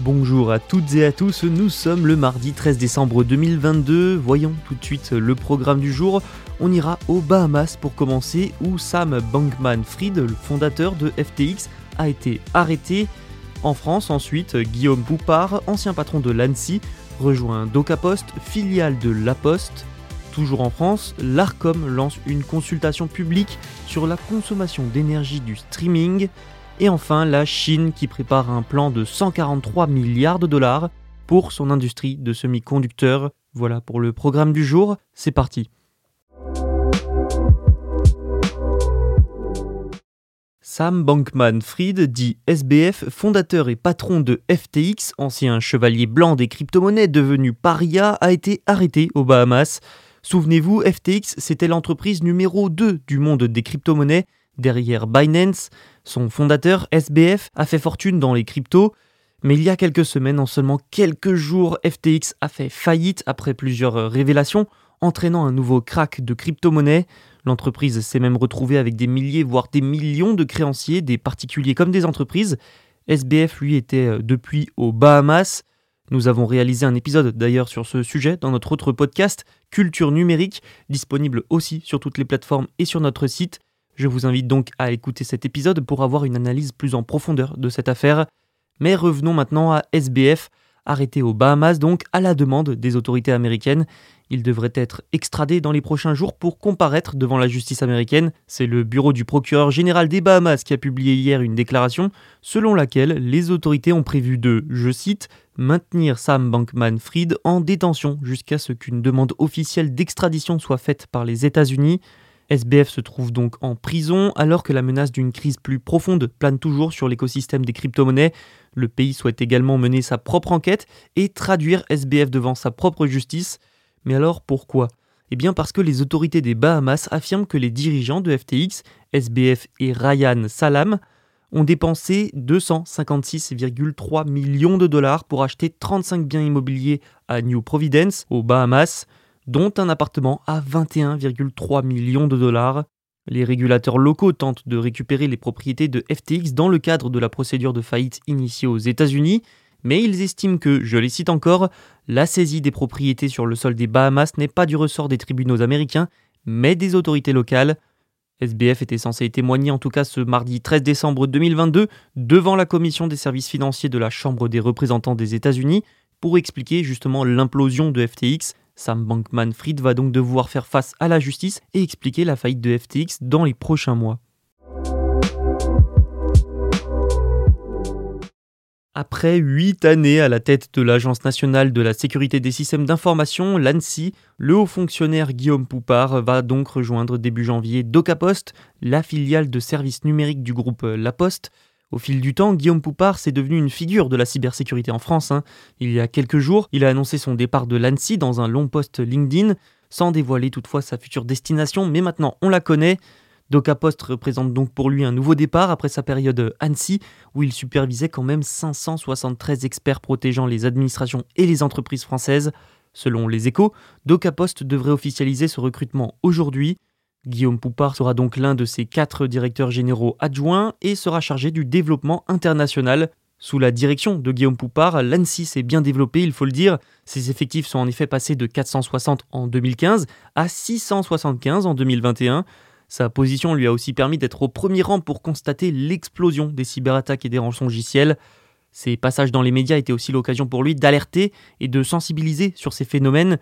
Bonjour à toutes et à tous, nous sommes le mardi 13 décembre 2022. Voyons tout de suite le programme du jour. On ira aux Bahamas pour commencer, où Sam Bankman-Fried, le fondateur de FTX, a été arrêté. En France, ensuite, Guillaume Poupard, ancien patron de l'ANSI, rejoint DocaPost, filiale de La Poste. Toujours en France, l'ARCOM lance une consultation publique sur la consommation d'énergie du streaming. Et enfin, la Chine qui prépare un plan de 143 milliards de dollars pour son industrie de semi-conducteurs. Voilà pour le programme du jour, c'est parti. Sam Bankman-Fried, dit SBF, fondateur et patron de FTX, ancien chevalier blanc des crypto-monnaies devenu paria, a été arrêté aux Bahamas. Souvenez-vous, FTX, c'était l'entreprise numéro 2 du monde des crypto-monnaies, derrière Binance. Son fondateur, SBF, a fait fortune dans les cryptos, mais il y a quelques semaines, en seulement quelques jours, FTX a fait faillite après plusieurs révélations, entraînant un nouveau crack de crypto-monnaies. L'entreprise s'est même retrouvée avec des milliers, voire des millions de créanciers, des particuliers comme des entreprises. SBF, lui, était depuis aux Bahamas. Nous avons réalisé un épisode d'ailleurs sur ce sujet dans notre autre podcast, Culture numérique, disponible aussi sur toutes les plateformes et sur notre site. Je vous invite donc à écouter cet épisode pour avoir une analyse plus en profondeur de cette affaire. Mais revenons maintenant à SBF, arrêté aux Bahamas donc à la demande des autorités américaines. Il devrait être extradé dans les prochains jours pour comparaître devant la justice américaine. C'est le bureau du procureur général des Bahamas qui a publié hier une déclaration selon laquelle les autorités ont prévu de, je cite, maintenir Sam Bankman-Fried en détention jusqu'à ce qu'une demande officielle d'extradition soit faite par les États-Unis. SBF se trouve donc en prison alors que la menace d'une crise plus profonde plane toujours sur l'écosystème des crypto-monnaies. Le pays souhaite également mener sa propre enquête et traduire SBF devant sa propre justice. Mais alors pourquoi? Eh bien parce que les autorités des Bahamas affirment que les dirigeants de FTX, SBF et Ryan Salam, ont dépensé 256,3 millions de dollars pour acheter 35 biens immobiliers à New Providence, aux Bahamas, dont un appartement à 21,3 millions de dollars. Les régulateurs locaux tentent de récupérer les propriétés de FTX dans le cadre de la procédure de faillite initiée aux États-Unis, mais ils estiment que, je les cite encore, la saisie des propriétés sur le sol des Bahamas n'est pas du ressort des tribunaux américains, mais des autorités locales. SBF était censé témoigner en tout cas ce mardi 13 décembre 2022 devant la commission des services financiers de la Chambre des représentants des États-Unis pour expliquer justement l'implosion de FTX. Sam Bankman-Fried va donc devoir faire face à la justice et expliquer la faillite de FTX dans les prochains mois. Après huit années à la tête de l'Agence nationale de la sécurité des systèmes d'information, l'ANSI, le haut fonctionnaire Guillaume Poupard va donc rejoindre début janvier DocaPost, la filiale de services numériques du groupe La Poste. Au fil du temps, Guillaume Poupard s'est devenu une figure de la cybersécurité en France. Hein. Il y a quelques jours, il a annoncé son départ de l'ANSI dans un long post LinkedIn, sans dévoiler toutefois sa future destination, mais maintenant on la connaît. DocaPost représente donc pour lui un nouveau départ après sa période Annecy, où il supervisait quand même 573 experts protégeant les administrations et les entreprises françaises. Selon les échos, DocaPost devrait officialiser ce recrutement aujourd'hui. Guillaume Poupard sera donc l'un de ses quatre directeurs généraux adjoints et sera chargé du développement international. Sous la direction de Guillaume Poupard, l'ANSI s'est bien développé, il faut le dire. Ses effectifs sont en effet passés de 460 en 2015 à 675 en 2021. Sa position lui a aussi permis d'être au premier rang pour constater l'explosion des cyberattaques et des rançongiciels. Ses passages dans les médias étaient aussi l'occasion pour lui d'alerter et de sensibiliser sur ces phénomènes.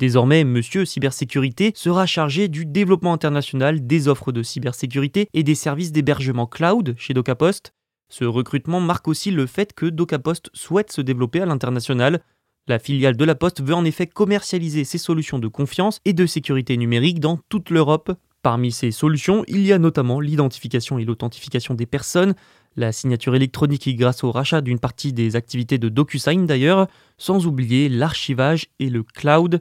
Désormais, Monsieur Cybersécurité sera chargé du développement international des offres de cybersécurité et des services d'hébergement cloud chez DocaPost. Ce recrutement marque aussi le fait que DocaPost souhaite se développer à l'international. La filiale de la Poste veut en effet commercialiser ses solutions de confiance et de sécurité numérique dans toute l'Europe. Parmi ces solutions, il y a notamment l'identification et l'authentification des personnes, la signature électronique grâce au rachat d'une partie des activités de DocuSign d'ailleurs, sans oublier l'archivage et le cloud.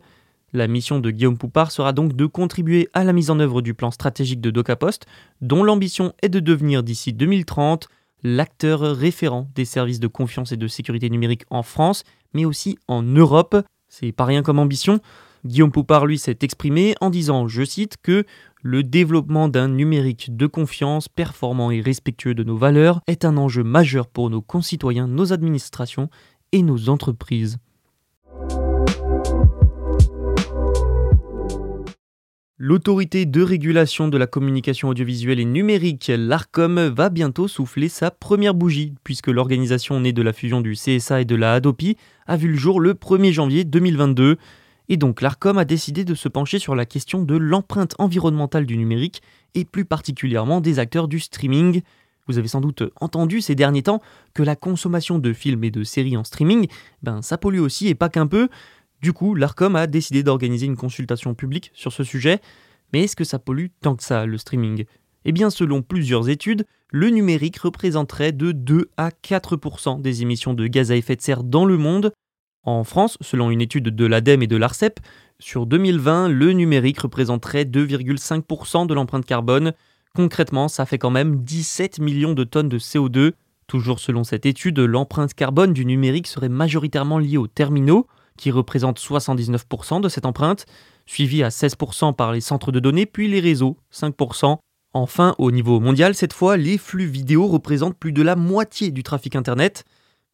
La mission de Guillaume Poupard sera donc de contribuer à la mise en œuvre du plan stratégique de DocaPost, dont l'ambition est de devenir d'ici 2030 l'acteur référent des services de confiance et de sécurité numérique en France, mais aussi en Europe. C'est pas rien comme ambition. Guillaume Poupard, lui, s'est exprimé en disant, je cite, que le développement d'un numérique de confiance performant et respectueux de nos valeurs est un enjeu majeur pour nos concitoyens, nos administrations et nos entreprises. L'autorité de régulation de la communication audiovisuelle et numérique, l'ARCOM, va bientôt souffler sa première bougie, puisque l'organisation née de la fusion du CSA et de la Hadopi a vu le jour le 1er janvier 2022. Et donc l'ARCOM a décidé de se pencher sur la question de l'empreinte environnementale du numérique, et plus particulièrement des acteurs du streaming. Vous avez sans doute entendu ces derniers temps que la consommation de films et de séries en streaming, ben ça pollue aussi et pas qu'un peu. Du coup, l'ARCOM a décidé d'organiser une consultation publique sur ce sujet. Mais est-ce que ça pollue tant que ça, le streaming? Eh bien, selon plusieurs études, le numérique représenterait de 2 à 4% des émissions de gaz à effet de serre dans le monde. En France, selon une étude de l'ADEME et de l'ARCEP, sur 2020, le numérique représenterait 2,5% de l'empreinte carbone. Concrètement, ça fait quand même 17 millions de tonnes de CO2. Toujours selon cette étude, l'empreinte carbone du numérique serait majoritairement liée aux terminaux, qui représentent 79% de cette empreinte, suivi à 16% par les centres de données, puis les réseaux, 5%. Enfin, au niveau mondial, cette fois, les flux vidéo représentent plus de la moitié du trafic Internet.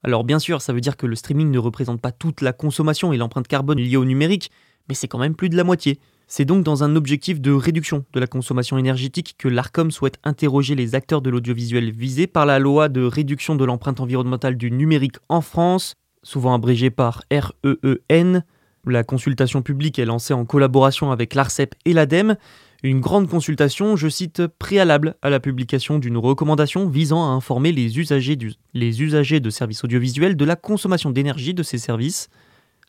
Alors bien sûr, ça veut dire que le streaming ne représente pas toute la consommation et l'empreinte carbone liée au numérique, mais c'est quand même plus de la moitié. C'est donc dans un objectif de réduction de la consommation énergétique que l'ARCOM souhaite interroger les acteurs de l'audiovisuel visés par la loi de réduction de l'empreinte environnementale du numérique en France, souvent abrégé par REEN. La consultation publique est lancée en collaboration avec l'ARCEP et l'ADEME. Une grande consultation, je cite, préalable à la publication d'une recommandation visant à informer les usagers de services audiovisuels de la consommation d'énergie de ces services.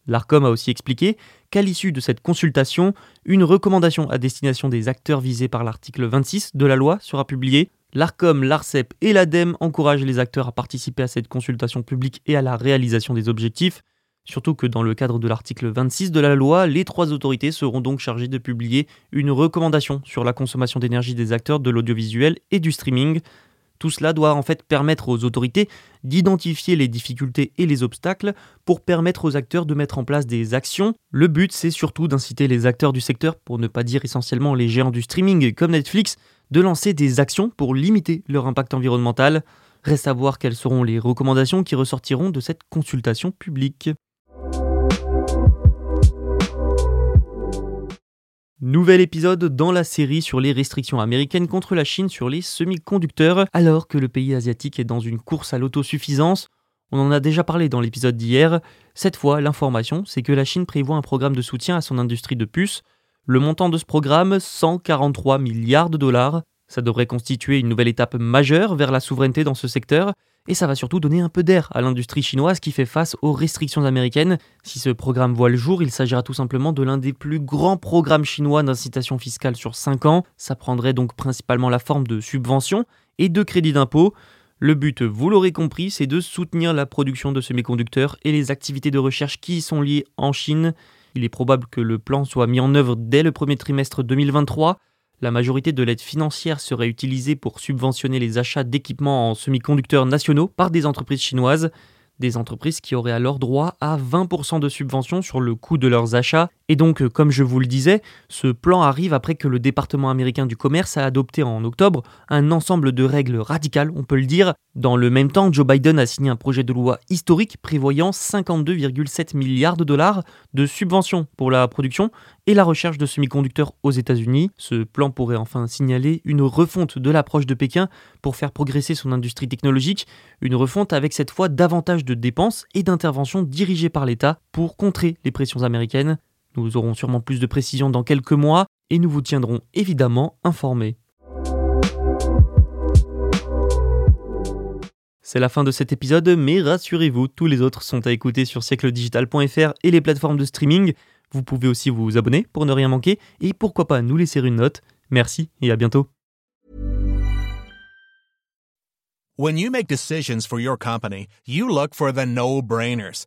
L'ARCOM a aussi expliqué qu'à l'issue de cette consultation, une recommandation à destination des acteurs visés par l'article 26 de la loi sera publiée. L'ARCOM, l'ARCEP et l'ADEME encouragent les acteurs à participer à cette consultation publique et à la réalisation des objectifs. Surtout que dans le cadre de l'article 26 de la loi, les trois autorités seront donc chargées de publier une recommandation sur la consommation d'énergie des acteurs de l'audiovisuel et du streaming. Tout cela doit en fait permettre aux autorités d'identifier les difficultés et les obstacles pour permettre aux acteurs de mettre en place des actions. Le but, c'est surtout d'inciter les acteurs du secteur, pour ne pas dire essentiellement les géants du streaming comme Netflix, de lancer des actions pour limiter leur impact environnemental. Reste à voir quelles seront les recommandations qui ressortiront de cette consultation publique. Nouvel épisode dans la série sur les restrictions américaines contre la Chine sur les semi-conducteurs, alors que le pays asiatique est dans une course à l'autosuffisance. On en a déjà parlé dans l'épisode d'hier. Cette fois, l'information, c'est que la Chine prévoit un programme de soutien à son industrie de puces. Le montant de ce programme, 143 milliards de dollars. Ça devrait constituer une nouvelle étape majeure vers la souveraineté dans ce secteur, et ça va surtout donner un peu d'air à l'industrie chinoise qui fait face aux restrictions américaines. Si ce programme voit le jour, il s'agira tout simplement de l'un des plus grands programmes chinois d'incitation fiscale sur 5 ans. Ça prendrait donc principalement la forme de subventions et de crédits d'impôt. Le but, vous l'aurez compris, c'est de soutenir la production de semi-conducteurs et les activités de recherche qui y sont liées en Chine. Il est probable que le plan soit mis en œuvre dès le premier trimestre 2023. La majorité de l'aide financière serait utilisée pour subventionner les achats d'équipements en semi-conducteurs nationaux par des entreprises chinoises, des entreprises qui auraient alors droit à 20% de subvention sur le coût de leurs achats Et donc, euh, comme je vous le disais, ce plan arrive après que le département américain du commerce a adopté en octobre un ensemble de règles radicales, on peut le dire. Dans le même temps, Joe Biden a signé un projet de loi historique prévoyant 52,7 milliards de dollars de subventions pour la production et la recherche de semi-conducteurs aux États-Unis. Ce plan pourrait enfin signaler une refonte de l'approche de Pékin pour faire progresser son industrie technologique, une refonte avec cette fois davantage de dépenses et d'interventions dirigées par l'État pour contrer les pressions américaines. Nous aurons sûrement plus de précisions dans quelques mois et nous vous tiendrons évidemment informés. C'est la fin de cet épisode, mais rassurez-vous, tous les autres sont à écouter sur siècledigital.fr et les plateformes de streaming. Vous pouvez aussi vous abonner pour ne rien manquer et pourquoi pas nous laisser une note. Merci et à bientôt. When you make decisions for your company, you look for the no-brainers.